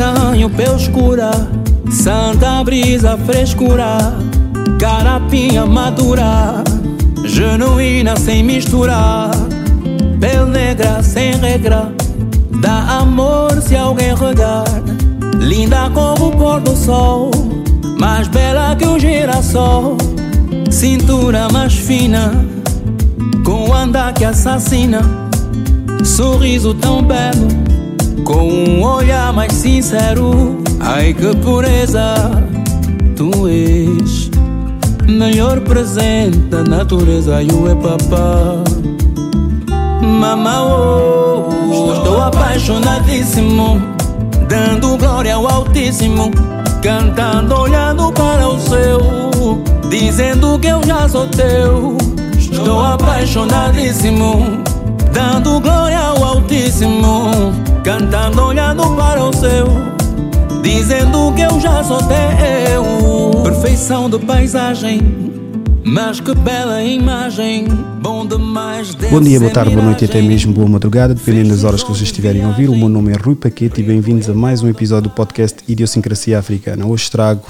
castanho, pele escura, santa brisa, frescura, carapinha madura, genuína sem misturar, pele negra sem regra, dá amor se alguém regar, linda como o pôr do sol, mais bela que o girassol, cintura mais fina, com andar que assassina, sorriso tão belo, com um olhar mais sincero. Ai que pureza, tu és melhor presente da natureza. Eu é papá, mamá, oh, estou apaixonadíssimo, dando glória ao Altíssimo, cantando, olhando para o céu, dizendo que eu já sou teu. Estou apaixonadíssimo, dando glória ao Altíssimo, cantando, olhando para o céu, dizendo que eu já sou teu. Perfeição de paisagem, mas que bela imagem, bom demais. Bom dia, boa tarde, boa noite e até mesmo boa madrugada, dependendo das horas que vocês estiverem a ouvir. O meu nome é Rui Paquete e bem-vindos a mais um episódio do podcast Idiosincrasia Africana. Hoje trago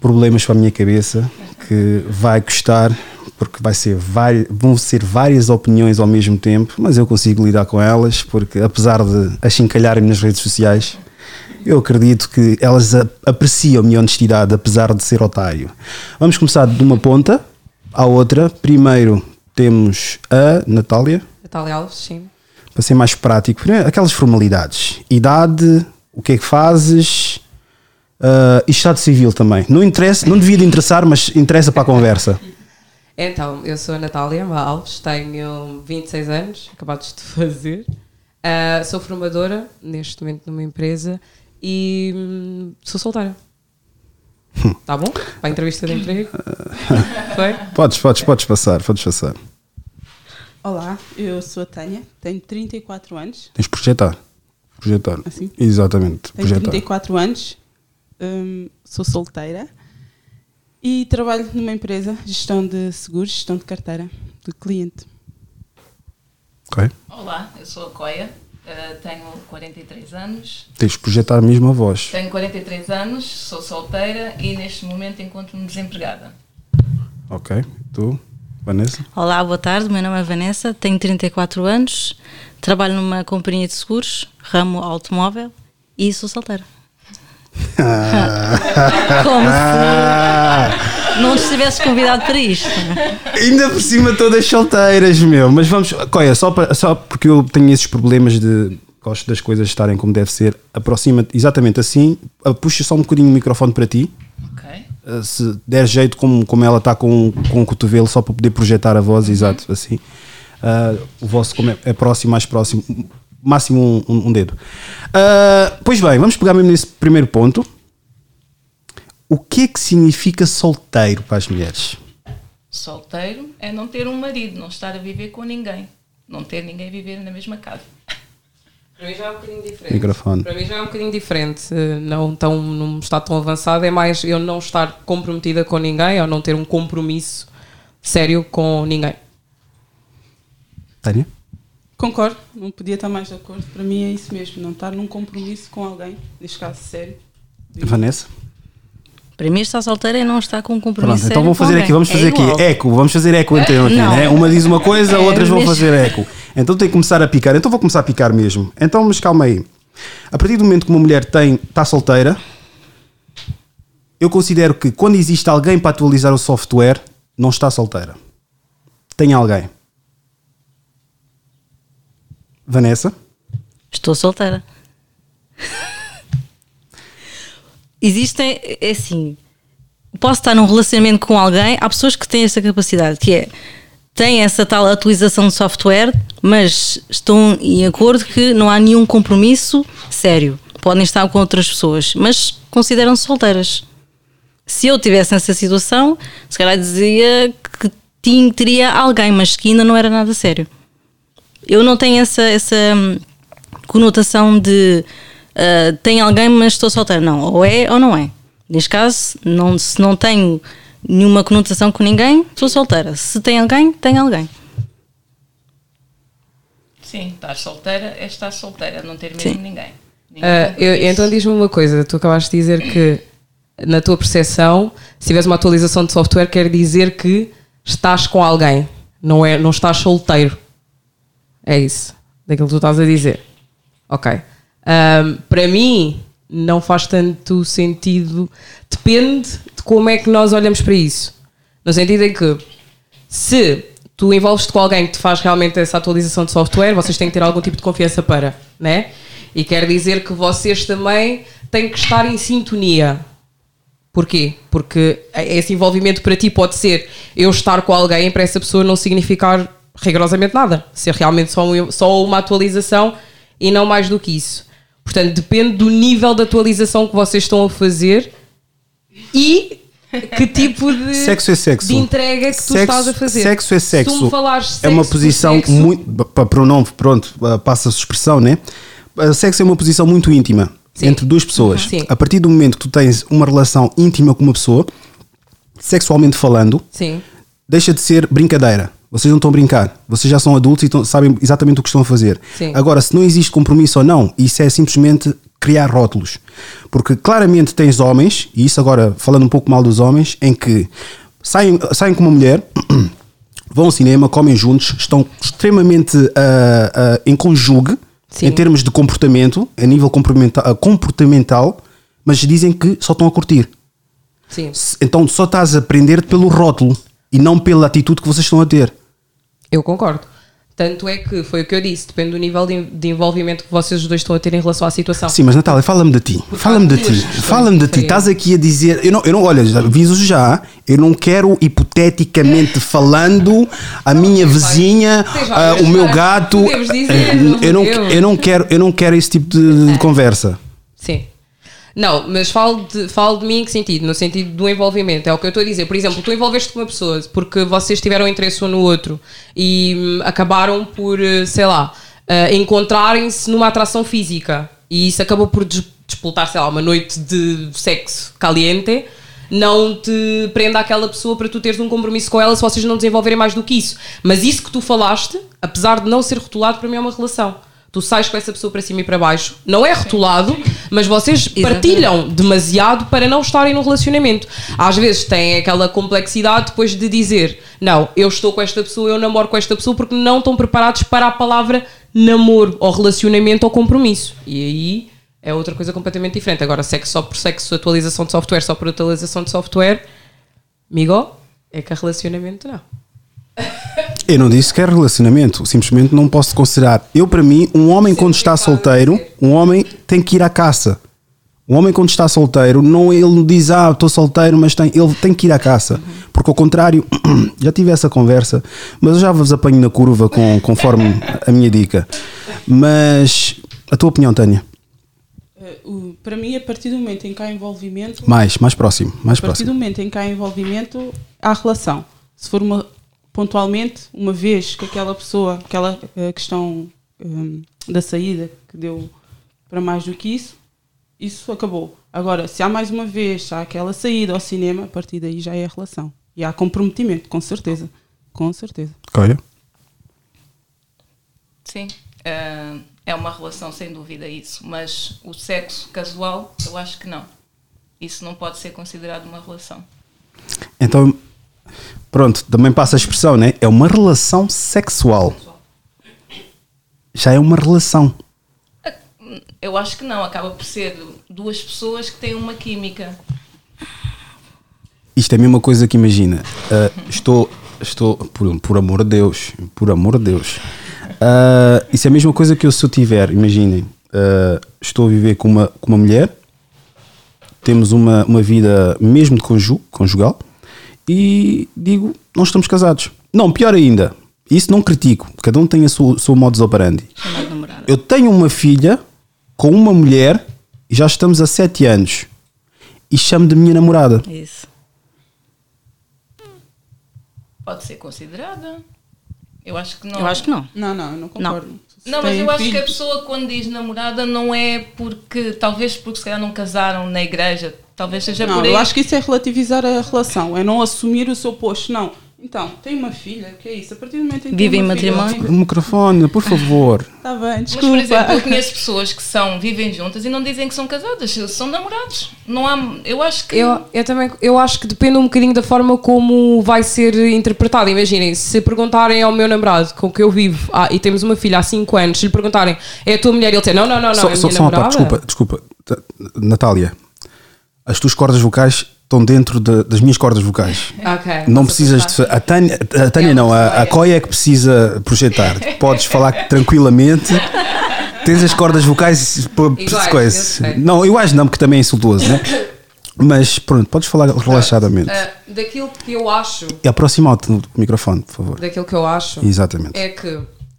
problemas para a minha cabeça que vai custar, porque vai ser vão ser várias opiniões ao mesmo tempo, mas eu consigo lidar com elas, porque apesar de achincalharem-me nas redes sociais, eu acredito que elas apreciam a minha honestidade, apesar de ser otário. Vamos começar de uma ponta à outra. Primeiro temos a Natália, Natália Alves, sim. para ser mais prático, aquelas formalidades. Idade, o que é que fazes ah, e estado civil também. Não, interessa, não devia de interessar, mas interessa para a conversa. Então, eu sou a Natália Alves, tenho 26 anos, acabados de fazer. Ah, sou formadora, neste momento, numa empresa e hum, sou solteira. Tá bom? Para a entrevista de emprego? Foi? Podes, podes, podes passar, podes passar. Olá, eu sou a Tânia, tenho 34 anos, Tens de projetar. Projetar. Assim? Exatamente. tenho Projetar. 34 anos, hum, sou solteira e trabalho numa empresa, gestão de seguros, gestão de carteira de cliente. Ok? Olá, eu sou a Coia, eh, tenho 43 anos. Tens de projetar mesmo a voz. Tenho 43 anos, sou solteira e neste momento encontro-me desempregada. Ok? Tu, Vanessa? Olá, boa tarde. Meu nome é Vanessa, tenho 34 anos, trabalho numa companhia de seguros, ramo automóvel e sou solteira. Como se não nos tivesses convidado para isto. Ainda por cima todas solteiras, meu. Mas vamos, Coia, só, para, só porque eu tenho esses problemas de gosto das coisas estarem como deve ser, aproxima-te exatamente assim, ah, puxa só um bocadinho o microfone para ti, Ok? ah, se der jeito como, como ela está com, com o cotovelo, só para poder projetar a voz, exato, assim. Ah, o vosso como é, é próximo, mais próximo, máximo um, um- um dedo. Ah, pois bem, vamos pegar mesmo nesse primeiro ponto. O que é que significa solteiro para as mulheres? Solteiro é não ter um marido, não estar a viver com ninguém. Não ter ninguém a viver na mesma casa. Para mim já é um bocadinho diferente. Microfone. Para mim já é um bocadinho diferente. Não tão, num estado tão avançado, é mais eu não estar comprometida com ninguém ou não ter um compromisso sério com ninguém. Tânia? Concordo, não podia estar mais de acordo. Para mim é isso mesmo, não estar num compromisso com alguém, neste caso sério. Vanessa? Para mim, estar solteira é não estar com um compromisso. Pronto, então vamos fazer aqui, vamos É fazer aqui igual. eco, vamos fazer eco então aqui, Não. né? Uma diz uma coisa, É outras vão fazer eco. Então tem que começar a picar. Então vou começar a picar mesmo. Então, mas calma aí. A partir do momento que uma mulher tem, está solteira, eu considero que quando existe alguém para atualizar o software, não está solteira. Tem alguém. Vanessa? Estou solteira. Existem, é assim, posso estar num relacionamento com alguém, há pessoas que têm essa capacidade, que é, têm essa tal atualização de software, mas estão em acordo que não há nenhum compromisso sério. Podem estar com outras pessoas, mas consideram-se solteiras. Se eu tivesse nessa situação, se calhar dizia que tinha, teria alguém, mas que ainda não era nada sério eu não tenho essa, essa hum, conotação de ah, tem alguém, mas estou solteira. Não, ou é ou não é. Neste caso, não, se não tenho nenhuma conotação com ninguém, sou solteira. Se tem alguém, tem alguém. Sim, estar solteira é estar solteira, não ter mesmo Sim. ninguém. Ninguém tem eu- então diz-me uma coisa, tu acabaste de dizer que na tua percepção, se tiveres uma atualização de software, quer dizer que estás com alguém, não, é, não estás solteiro. É isso, daquilo que tu estás a dizer. Ok. Ahm, para mim, não faz tanto sentido. Depende de como é que nós olhamos para isso. No sentido em que, se tu envolves-te com alguém que te faz realmente essa atualização de software, vocês têm que ter algum tipo de confiança para, né? E quer dizer que vocês também têm que estar em sintonia. Porquê? Porque esse envolvimento para ti pode ser eu estar com alguém para essa pessoa não significar rigorosamente nada. Ser realmente só, um- só uma atualização e não mais do que isso. Portanto, depende do nível de atualização que vocês estão a fazer e que tipo de, Sexo é sexo. de entrega que tu Sexo- estás a fazer. Sexo é Se tu sexo. me falares é uma sexo posição sexo, muito. Para pronome, pronto, ah, passa-se expressão, né? Sexo é uma posição muito íntima Sim. entre duas pessoas. Sim. A partir do momento que tu tens uma relação íntima com uma pessoa, sexualmente falando, Sim. deixa de ser brincadeira. Vocês não estão a brincar. Vocês já são adultos e estão- sabem exatamente o que estão a fazer. Sim. Agora, se não existe compromisso ou não, isso é simplesmente criar rótulos. Porque claramente tens homens, e isso agora falando um pouco mal dos homens, em que saem, saem com uma mulher, vão ao cinema, comem juntos, estão extremamente ah, ah, em conjugue Sim. em termos de comportamento, a nível comportamenta- ah, comportamental, mas dizem que só estão a curtir. Sim. Então só estás a aprender pelo rótulo e não pela atitude que vocês estão a ter. Eu concordo. Tanto é que foi o que eu disse, depende do nível de, de envolvimento que vocês dois estão a ter em relação à situação. Sim, mas Natália, fala-me de ti. Fala-me de ti. Fala-me de ti. Estás aqui a dizer. Eu não, eu não, olha, aviso já. Eu não quero, hipoteticamente falando, a minha vizinha, várias o meu gato. dizer, eu, não, eu- eu, não quero, eu não quero esse tipo de, de conversa. Sim. Não, mas falo de, falo de mim em que sentido? No sentido do envolvimento, é o que eu estou a dizer. Por exemplo, tu envolveste com uma pessoa porque vocês tiveram interesse um no outro e hum, acabaram por, eh, sei lá, eh, encontrarem-se numa atração física e isso acabou por disputar, sei lá, uma noite de sexo caliente. Não te prenda aquela pessoa para tu teres um compromisso com ela se vocês não desenvolverem mais do que isso. Mas isso que tu falaste, apesar de não ser rotulado, para mim é uma relação. Tu sais com essa pessoa para cima e para baixo, não é rotulado, mas vocês partilham demasiado para não estarem no relacionamento. Às vezes têm aquela complexidade depois de dizer: Não, eu estou com esta pessoa, eu namoro com esta pessoa, porque não estão preparados para a palavra namoro, ou relacionamento, ou compromisso. E aí é outra coisa completamente diferente. Agora, sexo só por sexo, atualização de software só por atualização de software, amigo, é que é relacionamento não. Eu não disse que é relacionamento, simplesmente não posso considerar. Eu, para mim, um homem quando está solteiro, um homem tem que ir à caça. Um homem quando está solteiro, não ele não diz, ah, estou solteiro, mas tem, ele tem que ir à caça. Porque ao contrário, já tive essa conversa, mas eu já vos apanho na curva com, conforme a minha dica. Mas a tua opinião, Tânia? O- para mim, a partir do momento em que há envolvimento, Mais, mais próximo, mais a partir do próximo. momento em que há envolvimento, há relação. Se for uma, pontualmente, uma vez que aquela pessoa, aquela eh, questão hum, da saída que deu para mais do que isso, isso acabou. Agora, se há mais uma vez, se há aquela saída ao cinema, a partir daí já é a relação. E há comprometimento, com certeza. Com certeza. Olha, Sim, eh, é uma relação sem dúvida isso, mas o sexo casual, eu acho que não. Isso não pode ser considerado uma relação. então, pronto, também passa a expressão, né? É uma relação sexual. Já é uma relação. Eu acho que não, acaba por ser duas pessoas que têm uma química. Isto é a mesma coisa que imagina. ah, estou, estou, por, por amor de Deus, por amor de Deus. Ah, isso é a mesma coisa que eu se eu tiver, imaginem, ah, estou a viver com uma, com uma mulher, temos uma, uma vida mesmo de conju, conjugal e digo, não estamos casados. Não, pior ainda, isso não critico, cada um tem a sua, o seu modus operandi. Chamar de namorada. Eu tenho uma filha com uma mulher e já estamos há sete anos e chamo de minha namorada. É isso. Pode ser considerada. Eu acho que não. Eu acho que não. Não, não, eu não concordo. Se Não, mas eu acho que a pessoa quando diz namorada não é porque, talvez porque se calhar não casaram na igreja, talvez seja Não, por aí. eu acho que isso é relativizar a relação, é não assumir o seu posto. Não, Então, tem uma filha, que é isso? A partir do momento em que Vive tem em uma filha, matrimónio? O microfone, por favor. Está bem, Mas, por exemplo, eu desculpa. conheço pessoas que são, vivem juntas e não dizem que são casadas, são namorados. Não há, eu acho que. Eu, eu também eu acho que depende um bocadinho da forma como vai ser interpretado. Imaginem, se perguntarem ao meu namorado com que eu vivo ah, e temos uma filha há 5 anos, se lhe perguntarem é a tua mulher, ele dizer não, não, não, não, só é a só, minha só uma parte, desculpa, desculpa. Natália, as tuas cordas vocais estão dentro de- das minhas cordas vocais. Ok, Não precisas de. A Tânia, a Tânia não, a, a Coia é que precisa projetar. Podes falar tranquilamente. Tens as cordas vocais. Iguais, eu. Não, eu acho não, porque também é insultuoso, né? Mas pronto, podes falar relaxadamente. Ah, daquilo que eu acho, E aproxima-te do microfone, por favor. daquilo que eu acho Exatamente. é que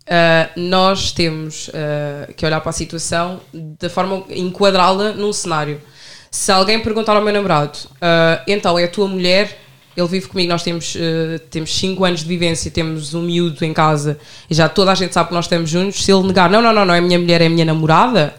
ah, nós temos ah, que olhar para a situação da forma enquadrá-la num cenário. Se alguém perguntar ao meu namorado, ah, então é a tua mulher, ele vive comigo, nós temos 5 temos cinco anos de vivência, temos um miúdo em casa e já toda a gente sabe que nós estamos juntos. Se ele negar, não, não, não, não é minha mulher, é minha namorada,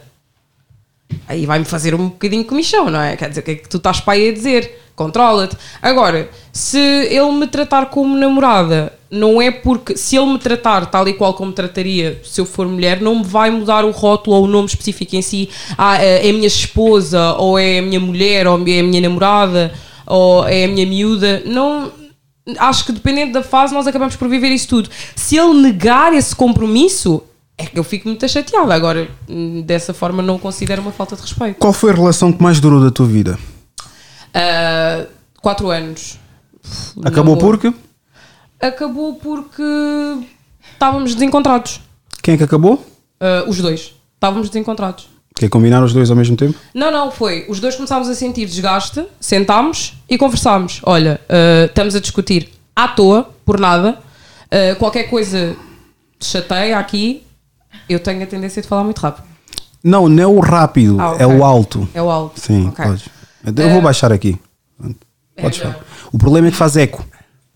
aí vai-me fazer um bocadinho comichão, não é? Quer dizer, o que é que tu estás para aí a dizer? Controla-te. Agora, se ele me tratar como namorada, não é porque se ele me tratar tal e qual como trataria se eu for mulher, não me vai mudar o rótulo ou o nome específico em si. Ah, é a minha esposa, ou é a minha mulher, ou é a minha namorada, ou é a minha miúda. Não. Acho que dependendo da fase, nós acabamos por viver isso tudo. Se ele negar esse compromisso, é que eu fico muito chateada. Agora, dessa forma, não considero uma falta de respeito. Qual foi a relação que mais durou da tua vida? Ah, quatro anos. Acabou porque? Acabou porque estávamos desencontrados. Quem é que acabou? Ah, os dois. Estávamos desencontrados. Quer combinar os dois ao mesmo tempo? Não, não, foi. Os dois começámos a sentir desgaste, sentámos e conversámos. Olha, ah, estamos a discutir à toa, por nada. Ah, qualquer coisa te chateia aqui, eu tenho a tendência de falar muito rápido. Não, não é o rápido, Ah, ok. é o alto. É o alto. Sim, Ok. podes. Então eu vou baixar aqui. É Podes melhor. falar. O problema é que faz eco.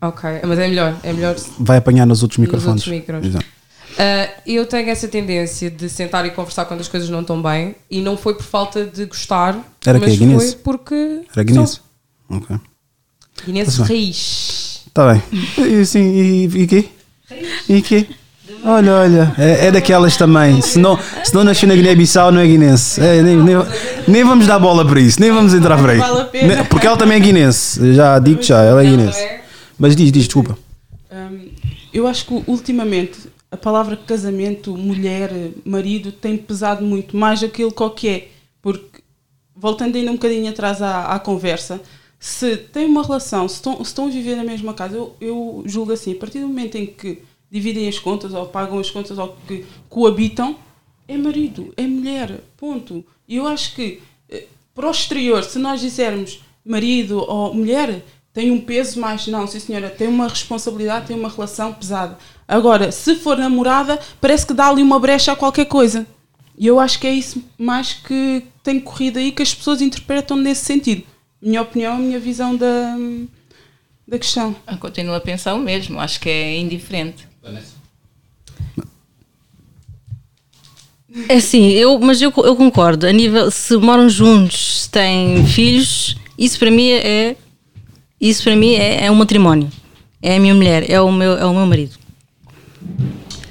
Ok, mas é melhor. É melhor Vai apanhar nos outros Nos microfones. outros micros. Uh, eu tenho essa tendência de sentar e conversar quando as coisas não estão bem e não foi por falta de gostar, Era mas? Guinness? foi porque Era Guinness? Ok. sou Guinness Tá raiz. Está bem. E, sim, e, e quê? E quê? Olha, olha, é, é daquelas também. Se não, se não nasceu na Guiné-Bissau, não é guinense. É, nem, nem, nem vamos dar bola para isso, nem vamos entrar por aí. Porque ela também é guinense. Já digo já, ela é guinense. Mas diz, diz, desculpa. Hum, eu acho que ultimamente a palavra casamento, mulher, marido tem pesado muito mais aquilo que é. Porque, voltando ainda um bocadinho atrás à, à conversa, se tem uma relação, se estão, se estão a viver na mesma casa, eu, eu julgo assim, a partir do momento em que dividem as contas ou pagam as contas ou que coabitam, é marido, é mulher, ponto. E eu acho que eh, para o exterior, se nós dissermos marido ou mulher, tem um peso mais. Não, sim senhora, tem uma responsabilidade, tem uma relação pesada. Agora, se for namorada, parece que dá ali uma brecha a qualquer coisa. E eu acho que é isso mais que tem corrido aí que as pessoas interpretam nesse sentido. Minha opinião, a minha visão da, da questão. Eu continuo a pensar o mesmo, acho que é indiferente. É assim, eu, mas eu, eu concordo. A nível, se moram juntos, se têm filhos, isso para mim é. Isso para mim é, é um matrimónio. É a minha mulher, é o meu, é o meu marido.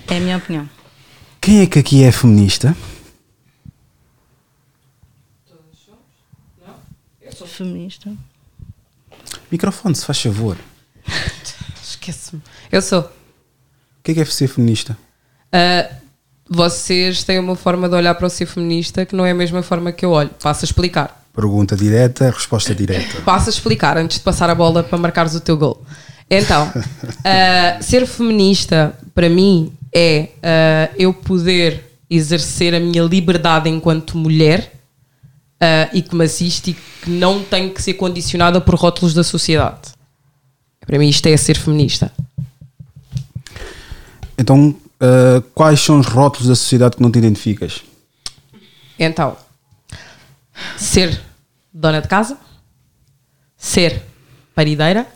É a minha opinião. Quem é que aqui é feminista? Sou feminista. Microfone, se faz favor. Esquece-me. Eu sou. O que é que é ser feminista? Uh, vocês têm uma forma de olhar para o ser feminista que não é a mesma forma que eu olho. Passo a explicar. Pergunta direta, resposta direta. Passo a explicar antes de passar a bola para marcares o teu gol. Então, uh, ser feminista para mim é uh, eu poder exercer a minha liberdade enquanto mulher uh, e que me assiste e que não tem que ser condicionada por rótulos da sociedade. Para mim, isto é ser feminista. Então, quais são os rótulos da sociedade que não te identificas? Então, ser dona de casa, ser parideira,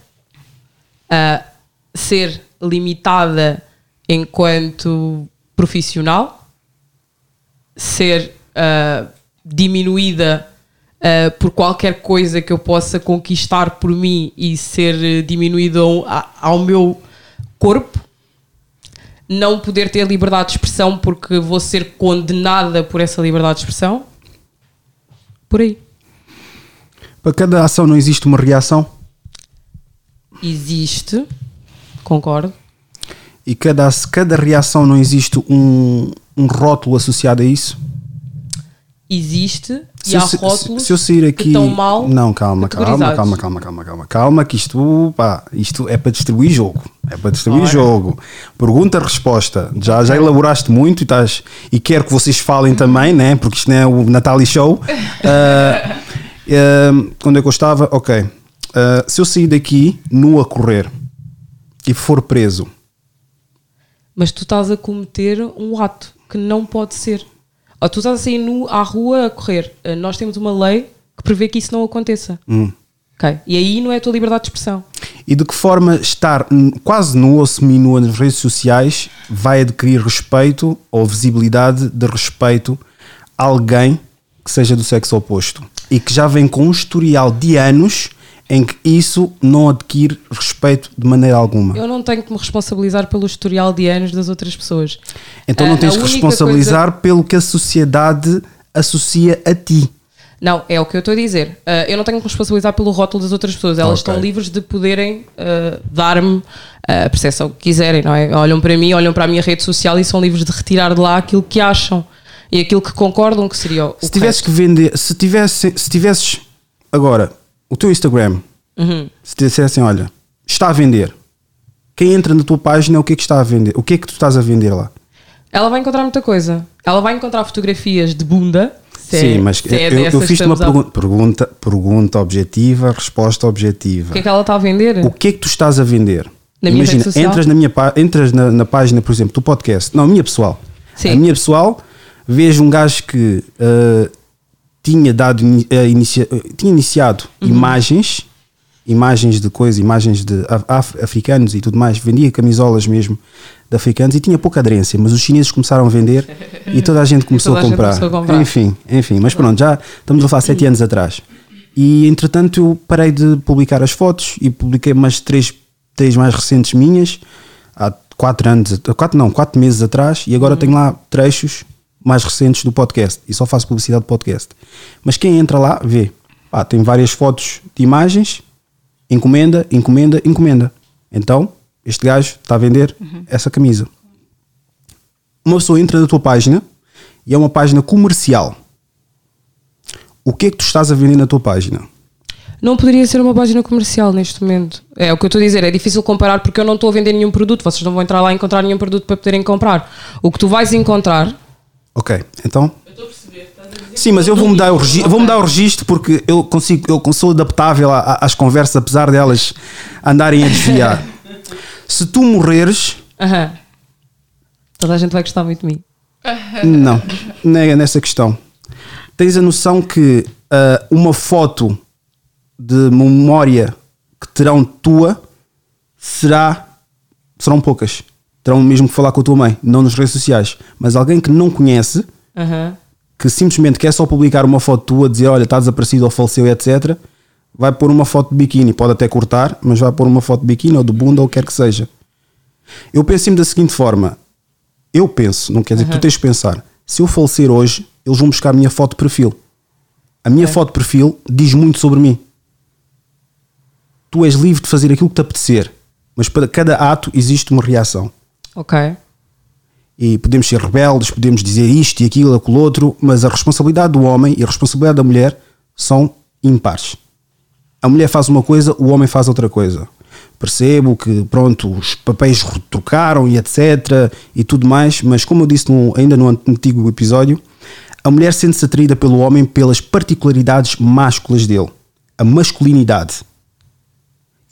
ah, ser limitada enquanto profissional, ser ah, diminuída uh, por qualquer coisa que eu possa conquistar por mim e ser uh, diminuído ao, ao meu corpo, não poder ter liberdade de expressão porque vou ser condenada por essa liberdade de expressão. Por aí. Para cada ação não existe uma reação Existe, concordo. e cada, cada reação não existe um, um rótulo associado a isso. Existe Se e há rótulos se eu sair aqui. que mal não, calma, calma, calma, calma, calma, calma, calma, que isto, pá, isto é para distribuir jogo. É para distribuir Ora. jogo. Pergunta, resposta. Já, já elaboraste muito e, estás, e quero que vocês falem também, né? Porque isto não é o Natalie Show. Ah, ah, quando é que eu estava? Ok. Ah, se eu sair daqui nu a correr e for preso, Mas tu estás a cometer um ato que não pode ser. Ou tu estás a sair nu à rua a correr. Uh, Nós temos uma lei que prevê que isso não aconteça. Hum. Ok? E aí não é a tua liberdade de expressão. E de que forma estar quase nu ou semi-nu nas redes sociais vai adquirir respeito ou visibilidade de respeito a alguém que seja do sexo oposto e que já vem com um historial de anos em que isso não adquire respeito de maneira alguma. Eu não tenho que me responsabilizar pelo historial de anos das outras pessoas. Então não Ah, tens única responsabilizar pelo que a sociedade associa a ti. Não, é o que eu estou a dizer. Uh, eu não tenho que me responsabilizar pelo rótulo das outras pessoas. Elas Ok. estão livres de poderem uh, dar-me a percepção que quiserem, não é? Olham para mim, olham para a minha rede social e são livres de retirar de lá aquilo que acham e aquilo que concordam que seria o Se tivesses que vender, se tivesse, se tivesses agora o teu Instagram, Uhum. se te dissessem, olha, está a vender. Quem entra na tua página, o que é que está a vender? O que é que tu estás a vender lá? Ela vai encontrar muita coisa. Ela vai encontrar fotografias de bunda. se é- Sim, mas se é eu, eu fiz-te uma pergunta, pergunta, pergunta objetiva, resposta objetiva. O que é que ela está a vender? O que é que tu estás a vender? Na minha Imagina, entras, na, minha, entras na, na página, por exemplo, do podcast. Não, a minha pessoal. Sim. A minha pessoal, vejo um gajo que ah, tinha dado ah, inicia- ah, tinha iniciado Uhum. imagens, imagens de coisa, imagens de af- af- africanos e tudo mais, vendia camisolas mesmo de africanos e tinha pouca aderência, mas os chineses começaram a vender e toda a gente começou, a a, gente comprar. começou a comprar. Enfim, enfim, mas pronto, já estamos a falar sete anos atrás. E entretanto eu parei de publicar as fotos e publiquei umas três, três mais recentes minhas há quatro anos, quatro não, quatro meses atrás e agora tenho lá trechos mais recentes do podcast e só faço publicidade do podcast. Mas quem entra lá vê, pá, tem várias fotos de imagens, encomenda, encomenda, encomenda. Então, este gajo está a vender essa camisa. Uma pessoa entra na tua página e é uma página comercial. O que é que tu estás a vender na tua página? Não poderia ser uma página comercial neste momento. É o que eu estou a dizer. É difícil comparar porque eu não estou a vender nenhum produto. Vocês não vão entrar lá e encontrar nenhum produto para poderem comprar. O que tu vais encontrar. Ok, então. Sim, mas eu vou mudar o registro, vou mudar o registro porque eu consigo, eu sou adaptável a- a- às conversas, apesar delas andarem a desviar. Se tu morreres, Aham. Toda a gente vai gostar muito de mim. não, não é nessa questão. Tens a noção que ah, uma foto de memória que terão tua será serão poucas. Terão mesmo que falar com a tua mãe, não nas redes sociais. Mas alguém que não conhece, Aham. que simplesmente quer só publicar uma foto tua, dizer olha, está desaparecido ou faleceu, etc., vai pôr uma foto de biquíni. Pode até cortar, mas vai pôr uma foto de biquíni ou de bunda ou o que quer que seja. Eu penso-me da seguinte forma: eu penso, não quer dizer que tu tens de pensar, se eu falecer hoje, eles vão buscar a minha foto de perfil. A minha foto de perfil diz muito sobre mim. Tu és livre de fazer aquilo que te apetecer, mas para cada ato existe uma reação Ok. e podemos ser rebeldes, podemos dizer isto e aquilo, aquilo outro, mas a responsabilidade do homem e a responsabilidade da mulher são impares. A mulher faz uma coisa, o homem faz outra coisa. Percebo que, pronto, os papéis trocaram e etc. e tudo mais, mas como eu disse no- ainda no antigo episódio, a mulher sente-se atraída pelo homem pelas particularidades másculas dele, a masculinidade.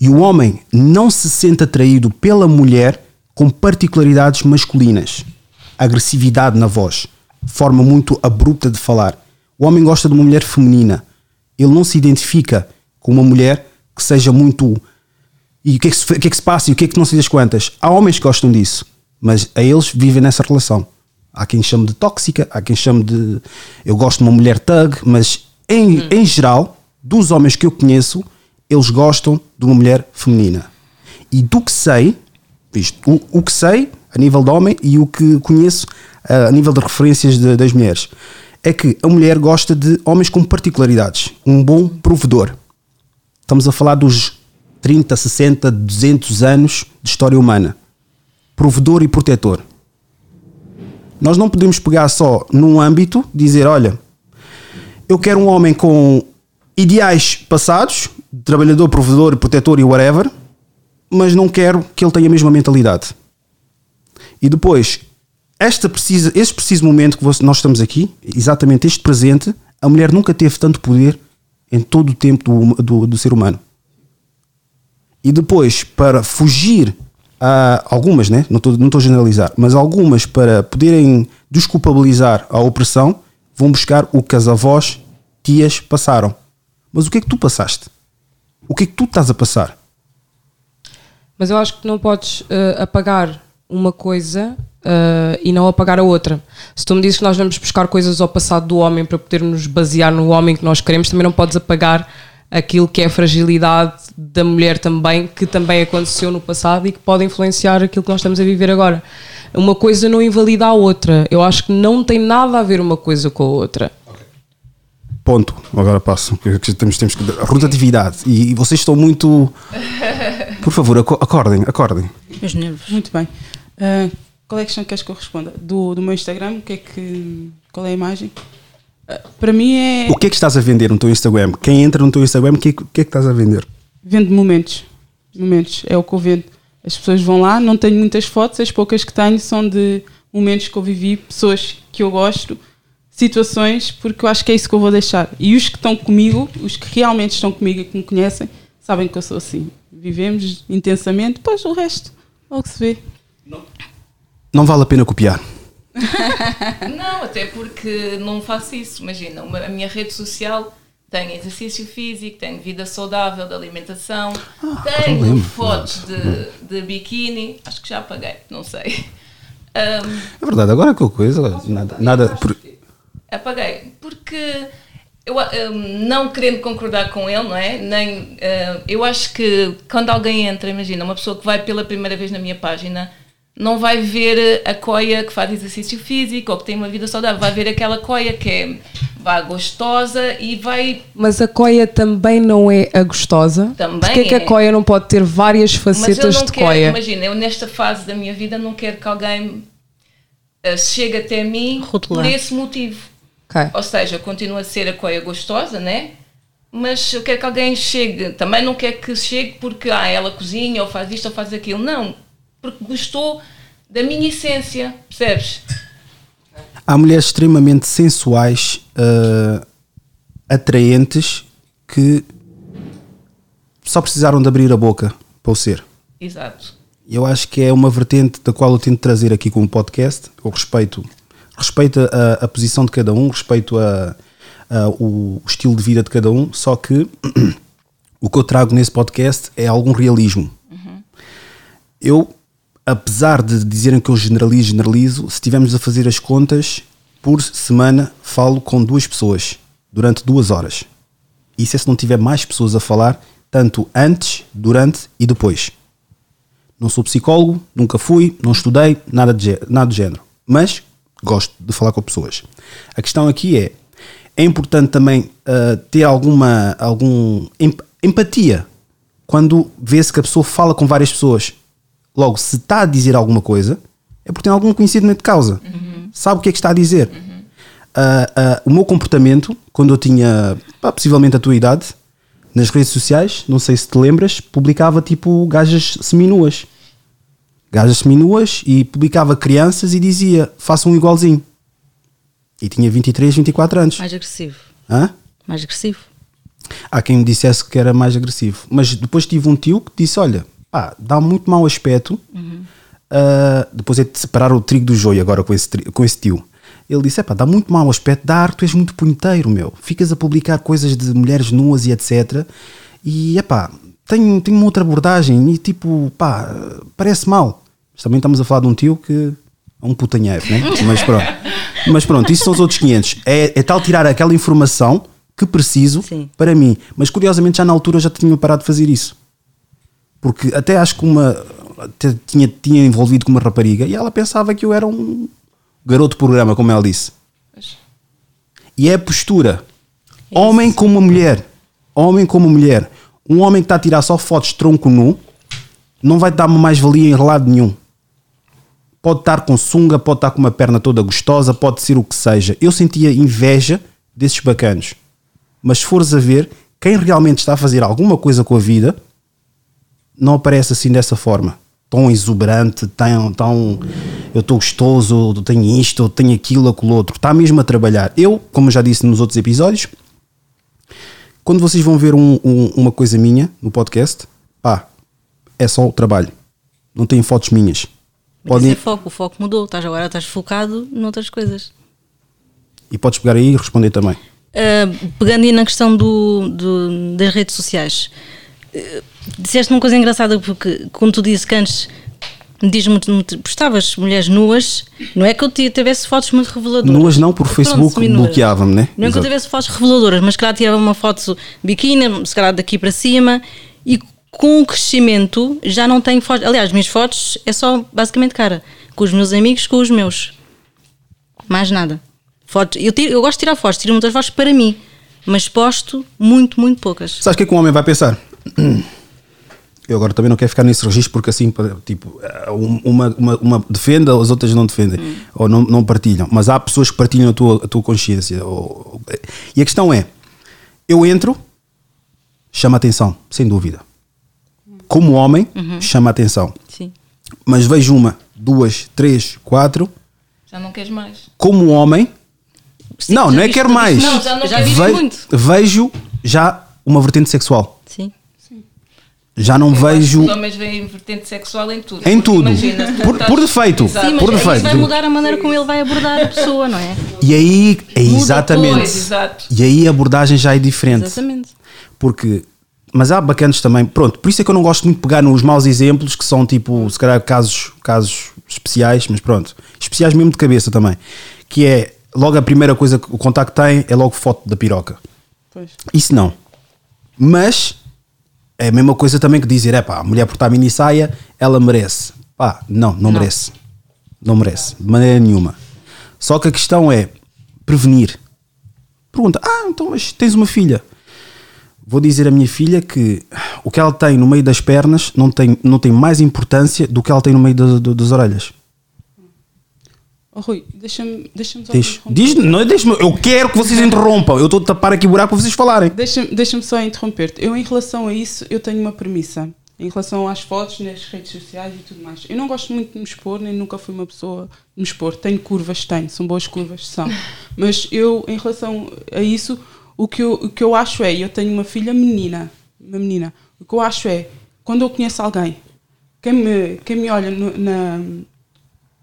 E o homem não se sente atraído pela mulher com particularidades masculinas. Agressividade na voz, forma muito abrupta de falar. O homem gosta de uma mulher feminina. Ele não se identifica com uma mulher que seja muito. E o que, é que, se, o que é que se passa e o que é que não sei das quantas. Há homens que gostam disso, mas a eles vivem nessa relação. Há quem chame de tóxica, há quem chame de. Eu gosto de uma mulher thug, mas em, em geral, dos homens que eu conheço, eles gostam de uma mulher feminina. E do que sei, isto, o, o que sei a nível de homem e o que conheço ah, a nível de referências de- das mulheres, é que a mulher gosta de homens com particularidades. Um bom provedor. Estamos a falar dos 30, 60, 200 anos de história humana. Provedor e protetor. Nós não podemos pegar só num âmbito, dizer, olha, eu quero um homem com ideais passados, trabalhador, provedor, protetor e whatever, mas não quero que ele tenha a mesma mentalidade. E depois, esta precisa, este preciso momento que nós estamos aqui, exatamente este presente, a mulher nunca teve tanto poder em todo o tempo do, do, do ser humano. E depois, para fugir a algumas, né? não estou não a generalizar, mas algumas para poderem desculpabilizar a opressão, vão buscar o que as avós, tias passaram. Mas o que é que tu passaste? O que é que tu estás a passar? Mas eu acho que não podes eh, apagar uma coisa eh, e não apagar a outra. Se tu me dizes que nós vamos buscar coisas ao passado do homem para podermos basear no homem que nós queremos, também não podes apagar aquilo que é a fragilidade da mulher também, que também aconteceu no passado e que pode influenciar aquilo que nós estamos a viver agora. Uma coisa não invalida a outra. Eu acho que não tem nada a ver uma coisa com a outra. Ponto. Agora passo. Temos, temos que. A rotatividade. E vocês estão muito. Por favor, aco- acordem, acordem. Meus nervos. Muito bem. Ah, qual é a questão que queres que eu responda? Do, do meu Instagram, o que é que, qual é a imagem? Ah, para mim é. O que é que estás a vender no teu Instagram? Quem entra no teu Instagram, o que, é que- o que é que estás a vender? Vendo momentos. Momentos. É o que eu vendo. As pessoas vão lá, não tenho muitas fotos, as poucas que tenho são de momentos que eu vivi, pessoas que eu gosto, situações, porque eu acho que é isso que eu vou deixar. E os que estão comigo, os que realmente estão comigo e que me conhecem, sabem que eu sou assim. Vivemos intensamente, depois o resto, logo se vê. Não vale a pena copiar. Não, até porque não faço isso. Imagina, uma- a minha rede social tem exercício físico, tem vida saudável, de alimentação, tenho lembro. fotos de, de biquíni, acho que já apaguei, não sei. Ahm, É verdade, agora que coisa. Nada. nada por- apaguei, porque eu ahm, não querendo concordar com ele, não é? Nem, ah, eu acho que quando alguém entra, imagina, uma pessoa que vai pela primeira vez na minha página, não vai ver a coia que faz exercício físico ou que tem uma vida saudável, vai ver aquela coia que é vá, gostosa e vai Mas a coia também não é a gostosa. Também Porquê é que é. a coia não pode ter várias Mas eu facetas não de quero, coia? imagina, eu nesta fase da minha vida não quero que alguém ah, chegue até mim Rotular. por esse motivo. Ok. Ou seja, continua a ser a coia gostosa, né? Mas eu quero que alguém chegue. Também não quero que chegue porque ah, ela cozinha ou faz isto ou faz aquilo. Não. Porque gostou da minha essência, percebes? Há mulheres extremamente sensuais, ah, atraentes, que só precisaram de abrir a boca para o ser. Exato. E eu acho que é uma vertente da qual eu tento trazer aqui como podcast. Eu respeito, respeito a, a posição de cada um, respeito a, a- o, estilo de vida de cada um, só que o que eu trago nesse podcast é algum realismo. Eu, apesar de dizerem que eu generalizo, generalizo, se estivermos a fazer as contas, por semana falo com duas pessoas durante duas horas. Isso é se não tiver mais pessoas a falar, tanto antes, durante e depois. Não sou psicólogo, nunca fui, não estudei, nada, de, nada do género. Mas gosto de falar com pessoas. A questão aqui é: é importante também ah, ter alguma algum emp- empatia quando vê-se que a pessoa fala com várias pessoas. Logo, se está a dizer alguma coisa, é porque tem algum conhecimento de causa. Sabe o que é que está a dizer. Ah, ah, o meu comportamento, quando eu tinha pá, possivelmente a tua idade, nas redes sociais, não sei se te lembras, publicava tipo gajas seminuas. Gajas seminuas e publicava crianças e dizia façam um igualzinho. E tinha 23, 24 anos. Mais agressivo. Hã? Mais agressivo. Há quem me dissesse que era mais agressivo. Mas depois tive um tio que disse: Olha, pá, dá muito mau aspecto. Ah, depois é de separar o trigo do joio agora com esse, com esse tio. Ele disse: Pá, dá muito mau aspecto, dá ar, tu és muito punheteiro, meu. Ficas a publicar coisas de mulheres nuas e etc. E é pá, tem, tem uma outra abordagem e tipo, pá, parece mal. Mas também estamos a falar de um tio que é um putanheiro, né? Mas pronto. Mas pronto, isso são os outros 500. É, é tal tirar aquela informação que preciso Sim. para mim. Mas curiosamente já na altura já tinha parado de fazer isso. Porque até acho que uma tinha, tinha envolvido com uma rapariga e ela pensava que eu era um garoto de programa, como ela disse. E é a postura. Homem como mulher. Homem como mulher. Um homem que está a tirar só fotos de tronco nu não vai dar uma mais-valia em lado nenhum. Pode estar com sunga, pode estar com uma perna toda gostosa, pode ser o que seja. Eu sentia inveja desses bacanos. Mas se fores a ver, quem realmente está a fazer alguma coisa com a vida não aparece assim dessa forma. Tão exuberante, tão, tão eu estou gostoso, eu tenho isto, eu tenho aquilo, aquilo outro. Está mesmo a trabalhar. Eu, como já disse nos outros episódios, quando vocês vão ver um- um- uma coisa minha no podcast, pá, é só o trabalho. Não tem fotos minhas. Podem, isso é foco, o foco mudou. Estás agora estás focado noutras coisas. e podes pegar aí e responder também. Uh, pegando aí na questão do, do- das redes sociais, uh, disseste uma coisa engraçada porque quando tu disse que antes me diz muito, muito postavas mulheres nuas, não é que eu ti- tivesse fotos muito reveladoras. Nuas não, Pronto, Facebook bloqueava-me, né? Não é que eu tivesse fotos reveladoras, mas que calhar tirava uma foto biquíni, se calhar daqui para cima, e com o crescimento já não tenho fotos. Aliás, minhas fotos é só basicamente cara, com os meus amigos, com os meus. Mais nada. Fotos, eu, tiro- eu gosto de tirar fotos, tiro muitas fotos para mim, mas posto muito, muito poucas. Sabes o que é que um homem vai pensar? Eu agora também não quero ficar nesse registro porque assim, tipo, um- uma, uma, uma defende, as outras não defendem ou não, não partilham. Mas há pessoas que partilham a tua, a tua consciência. ou- e a questão é: eu entro, chama atenção, sem dúvida. Como homem, chama atenção. Sim. Mas vejo uma, duas, três, quatro. Já não queres mais. Como homem, Sim, não, não é quero mais. Não, já não já Ve- muito. vejo já uma vertente sexual. Sim. Já não Eu vejo. Os homens veem vertente sexual em tudo. Em tudo. imagina, Por- por defeito. Exato. Sim, mas por isso defeito. vai mudar a maneira como ele vai abordar a pessoa, não é? E aí, é exatamente. Pois, exato. E aí a abordagem já é diferente. Exatamente. Porque. Mas há bacanas também. Pronto, por isso é que eu não gosto muito de pegar nos maus exemplos, que são tipo, se calhar, casos, casos especiais, mas pronto. Especiais mesmo de cabeça também. Que é logo a primeira coisa que o contacto tem é logo foto da piroca. Pois. Isso não. Mas é a mesma coisa também que dizer, é pá, a mulher por estar mini saia, ela merece. Pá, não, não, merece. Não merece, de maneira nenhuma. Só que a questão é prevenir. Pergunta, ah, então, mas tens uma filha. Vou dizer à minha filha que o que ela tem no meio das pernas não tem, não tem mais importância do que ela tem no meio da- da- das orelhas. Oh, Rui, deixa-me deixa só interromper. diz não, deixa eu quero que vocês interrompam. Eu estou a tapar aqui o buraco para vocês falarem. Deixa-me deixa só interromper-te. Eu, em relação a isso, eu tenho uma premissa. Em relação às fotos, nas redes sociais e tudo mais. Eu não gosto muito de me expor, nem nunca fui uma pessoa de me expor. Tenho curvas, tenho. São boas curvas, são. Mas eu, em relação a isso, o que eu, o que eu acho é... Eu tenho uma filha menina. Uma menina. O que eu acho é... Quando eu conheço alguém, quem me, quem me olha no- na,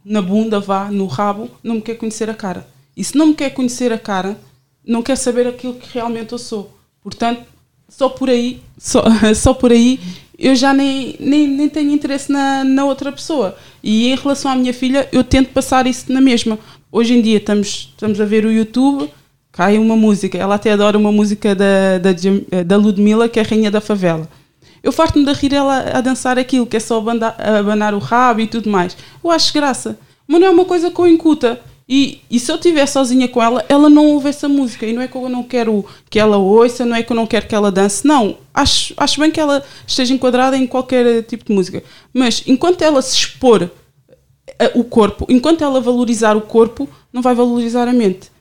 na bunda, vá, no rabo, não me quer conhecer a cara. E se não me quer conhecer a cara, não quer saber aquilo que realmente eu sou. Portanto, só por aí, só, só por aí, eu já nem, nem, nem tenho interesse na, na outra pessoa. E em relação à minha filha, eu tento passar isso na mesma. Hoje em dia estamos, estamos a ver o YouTube, cai uma música. Ela até adora uma música da, da, Jam- da Ludmilla, que é a Rainha da Favela. Eu farto-me de rir ela a dançar aquilo, que é só abanda- abanar o rabo e tudo mais. Eu acho graça. Mas não é uma coisa que eu incuta. E, e se eu estiver sozinha com ela, ela não ouve essa música. E não é que eu não quero que ela ouça, não é que eu não quero que ela dance. Não. Acho, acho bem que ela esteja enquadrada em qualquer tipo de música. Mas enquanto ela se expor a- o corpo, enquanto ela valorizar o corpo, não vai valorizar a mente.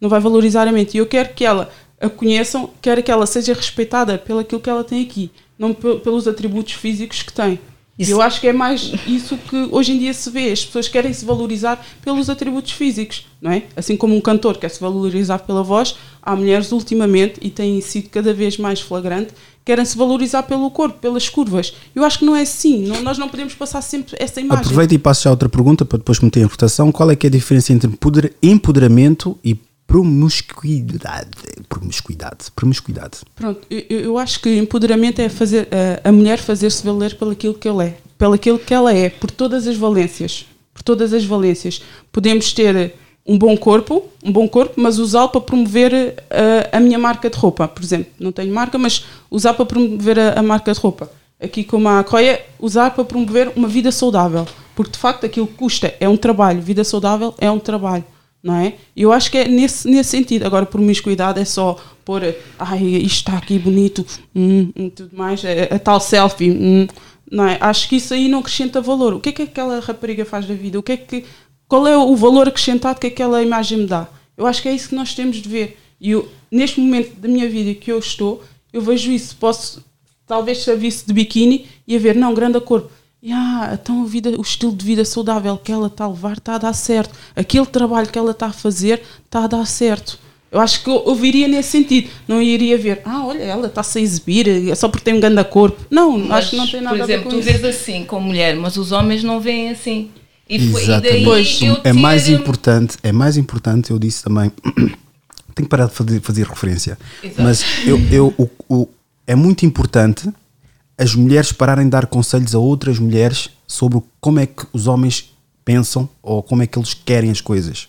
Não vai valorizar a mente. E eu quero que ela a conheçam, quero que ela seja respeitada pelo aquilo que ela tem aqui, não pe- pelos atributos físicos que tem. Isso- Eu acho que é mais isso que hoje em dia se vê. As pessoas querem se valorizar pelos atributos físicos, não é? Assim como um cantor quer se valorizar pela voz, há mulheres ultimamente, e tem sido cada vez mais flagrante, querem se valorizar pelo corpo, pelas curvas. Eu acho que não é assim. Não- nós não podemos passar sempre essa imagem. Aproveita e passo já outra pergunta para depois meter em votação. Qual é que é a diferença entre empoder- empoderamento e promiscuidade? Promiscuidade. Promiscuidade. Pronto, eu, eu- acho que empoderamento é fazer a, a mulher fazer-se valer pelo aquilo que ela é, pelo aquilo que ela é, por todas as valências, por todas as valências. Podemos ter um bom corpo, um bom corpo, mas usá-lo para promover uh, a minha marca de roupa, por exemplo. Não tenho marca, mas usar para promover a, a marca de roupa. Aqui como a Coia, usar para promover uma vida saudável, porque de facto aquilo que custa é um trabalho, vida saudável é um trabalho, não é? Eu acho que é nesse, nesse sentido. Agora, promiscuidade é só pôr, ai, isto está aqui bonito, hum, hum, tudo mais, a, a tal selfie, hum, não é? Acho que isso aí não acrescenta valor. O que é que aquela rapariga faz da vida? O que é que qual é o valor acrescentado que aquela imagem me dá? Eu acho que é isso que nós temos de ver. E neste momento da minha vida que eu estou, eu vejo isso. Posso, talvez, se de biquíni e a ver, não, grande corpo. E, ah, então a vida, o estilo de vida saudável que ela está a levar está a dar certo. Aquele trabalho que ela está a fazer está a dar certo. Eu acho que eu, eu viria nesse sentido. Não iria ver, ah, olha, ela está-se a exibir é só porque tem um grande corpo. Não, Mas, acho que não tem nada por exemplo, a ver com tu isso. vês assim com mulher, mas os homens não veem assim. E, foi, Exatamente. daí Pois, eu é mais importante, é mais importante, eu disse também, tenho que parar de fazer, fazer referência, Exato. mas eu, eu, o, o- é muito importante as mulheres pararem de dar conselhos a outras mulheres sobre como é que os homens pensam ou como é que eles querem as coisas.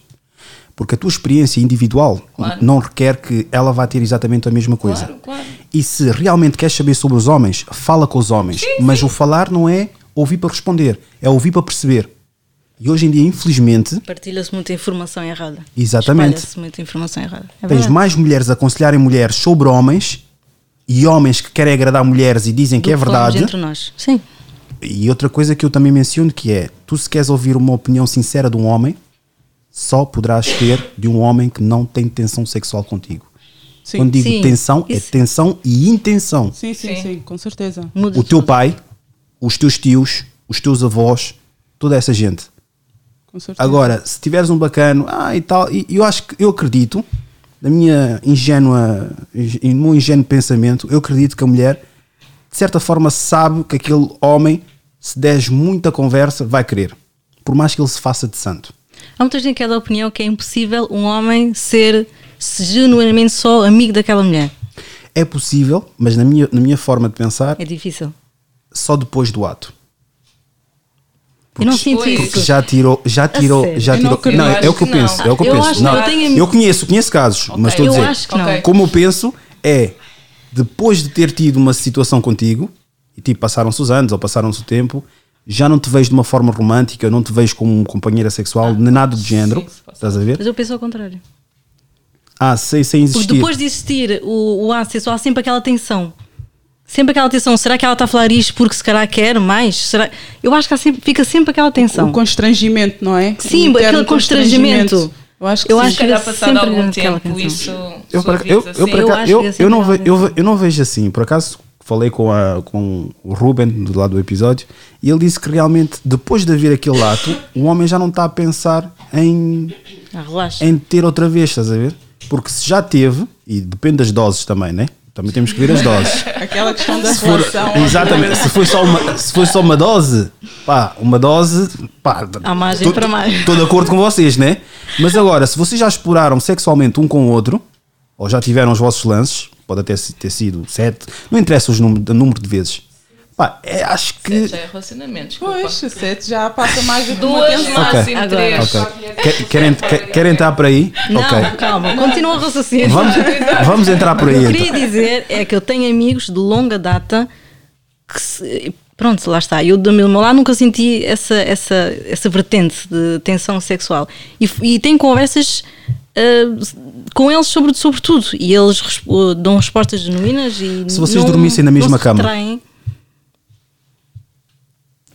Porque a tua experiência individual Claro. não requer que ela vá ter exatamente a mesma coisa. Claro, claro. E se realmente queres saber sobre os homens, fala com os homens. Mas o falar não é ouvir para responder, é ouvir para perceber. E hoje em dia, infelizmente, Partilha-se muita informação errada. Exatamente. Espalha-se muita informação errada. É tens mais mulheres a aconselharem mulheres sobre homens e homens que querem agradar mulheres e dizem que Do é falamos verdade. entre nós. Sim. E outra coisa que eu também menciono que é, tu se queres ouvir uma opinião sincera de um homem, só poderás ter de um homem que não tem tensão sexual contigo. Sim. Quando digo Sim, tensão, é isso. tensão e intenção. Sim, sim, Sim. sim, com certeza. Muda O teu pai, os teus tios, os teus avós, toda essa gente. Com certeza. Agora, se tiveres um bacano, ah, e tal, e eu acho que eu acredito, da minha ingênua, no meu ingênuo pensamento, eu acredito que a mulher, de certa forma, sabe que aquele homem, se deres muita conversa, vai querer. Por mais que ele se faça de santo. Há muita gente que é da opinião que é impossível um homem ser genuinamente só amigo daquela mulher. É possível, mas na minha, na minha forma de pensar, É difícil. só depois do ato. Eu não sinto isso. Já tirou, já tirou, já Eu não tirou. acredito. Não, é o que eu Eu penso, que é o que eu, não. Eu penso. Não, eu tenho- eu conheço, conheço casos, mas estou a Eu dizer, não. Como eu penso é depois de ter tido uma situação contigo e tipo passaram-se os anos ou passaram-se o tempo, já não te vejo de uma forma romântica, não te vejo como companheira sexual, nem nada do género. sim. Estás a ver? Mas eu penso ao contrário. Ah, sem, sem Porque existir. depois de existir o, o sexual, há sempre aquela tensão. Sempre aquela tensão. Será que ela está a falar isto porque se calhar quer mais? Será? Eu acho que sempre, fica sempre aquela tensão. O constrangimento, não é? Sim, aquele constrangimento. Eu acho que Eu sim. acho que passado sempre algum tempo isso Eu, suaviza eu, eu, assim. Eu acho eu, que é eu não aquela ve, eu, eu não vejo assim. Por acaso falei com, a, com o Ruben do lado do episódio e ele disse que realmente depois de haver aquele ato, o homem já não está a pensar em, Ah, em ter outra vez, estás a ver? Porque se já teve, e depende das doses também, né? Também temos que ver as doses. Aquela questão da Se for, relação. exatamente, se foi, só uma, se foi só uma dose, pá, uma dose, pá, Há margem tô- para mais. Estou de acordo com vocês, né? Mas agora, se vocês já exploraram sexualmente um com o outro, ou já tiveram os vossos lances, pode até ter sido sete, não interessa os número, o número de vezes. Pá, é, acho que. Já é relacionamento, desculpa. Pois, sete já passa mais uma Duas, máximo Agora. três. Ok. Quer- Querem, quer- querem entrar por aí? Não, ok. calma, continua o raciocínio. Vamos, vamos entrar por O aí que eu então. queria dizer é que eu tenho amigos de longa data que se- pronto, lá está. Eu do meu lado nunca senti essa, essa, essa vertente de tensão sexual. E, e tenho conversas ah, com eles sobre, sobre tudo. E eles uh, dão respostas genuínas e Se vocês não- dormissem na mesma se cama. retraem.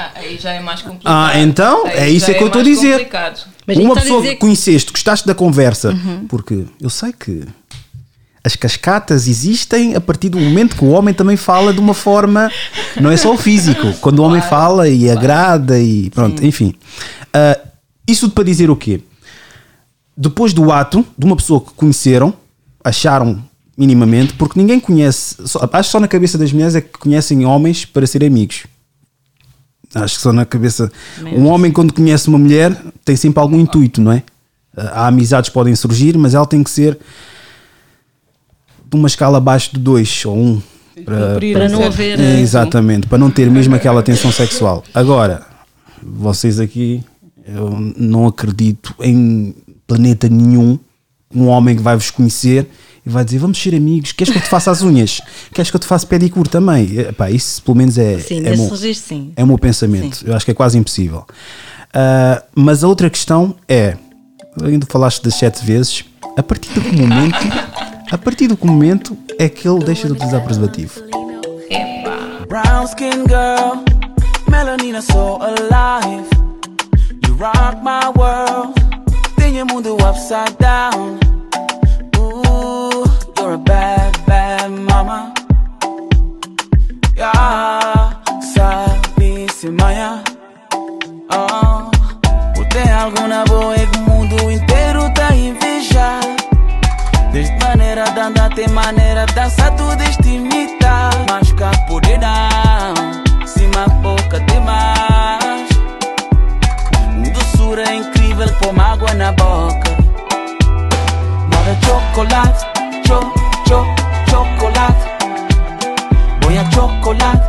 Ah, aí já é mais complicado. Ah, então, Aí é isso é que eu estou a mais dizer. complicado. Mas Uma pessoa dizer que conheceste, gostaste da conversa, porque eu sei que as cascatas existem a partir do momento que o homem também fala de uma forma, não é só o físico, quando o homem fala e agrada e pronto, enfim. Ah, isso para dizer o quê? depois do ato de uma pessoa que conheceram, acharam minimamente, porque ninguém conhece, só, acho que só na cabeça das mulheres é que conhecem homens para serem amigos. Acho que só na cabeça. Um homem, quando conhece uma mulher, tem sempre algum intuito, não é? Há amizades que podem surgir, mas ela tem que ser de uma escala abaixo de dois ou um. Para, Para um não certo- haver. é, eh, exatamente, para não ter mesmo aquela tensão sexual. Agora, vocês aqui, eu não acredito em planeta nenhum um homem que vai vos conhecer e vai dizer: Vamos ser amigos, queres que eu te faça as unhas? Queres que eu te faça pedicure também? Epá, isso pelo menos é, Sim, é, meu, registro, sim. é o meu pensamento. Eu acho que é quase impossível. Ah, mas a outra questão é: ainda falaste das sete vezes, a partir do que momento, a partir do que momento é que ele deixa de utilizar preservativo? Brown skin girl, melanina so alive. You rock my world, then you mundo upside down. You're a bad, bad mama. Yeah, se manhã. Oh, tem alguma boa é que o mundo inteiro tá a invejar. Desde maneira de andar, tem maneira de dançar, tudo este imita. Mas cá por não, cima boca demais. Doçura incrível, pôr água na boca. Moda chocolate, cho, cho, chocolate. Boia chocolate,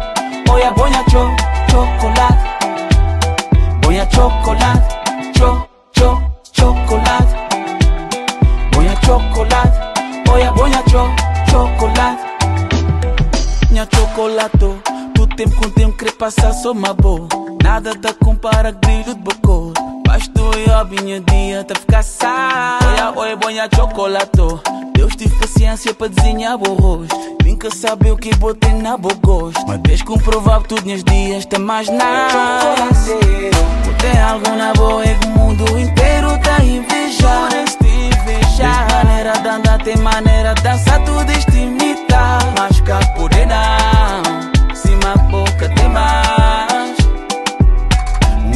boia, boia, cho, chocolate. Boia chocolate, cho, cho, chocolate. Boia chocolate, boia, boia, cho, chocolate. Minha chocolato, tu tempo com tempo querer passar só uma boa. Nada te compara brilho de bocô. Basto eu minha dia te ficar sá. Olha, oi, boia chocolato. Deus tive paciência para desenhar o rosto. Nunca sabe o que botei na boa gosto. Mas vez comprovar que nos dias tá mais nada. Tem algo na boa é que o mundo inteiro tá. Desde maneira de andar, tem maneira de dançar, tudo este imitar. Mas cá por não, cima boca tem mais.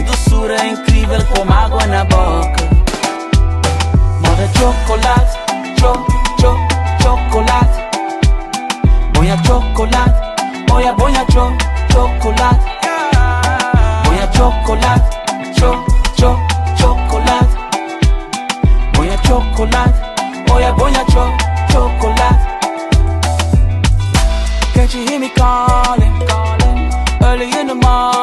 Doçura incrível como água na boca. Moda chocolate, cho, cho, chocolate. Boia chocolate, boia, boia, cho, chocolate. Boia chocolate, cho, cho, chocolate. Boia chocolate, boia, boia, cho, chocolate. Can't you hear me calling? Early in the morning.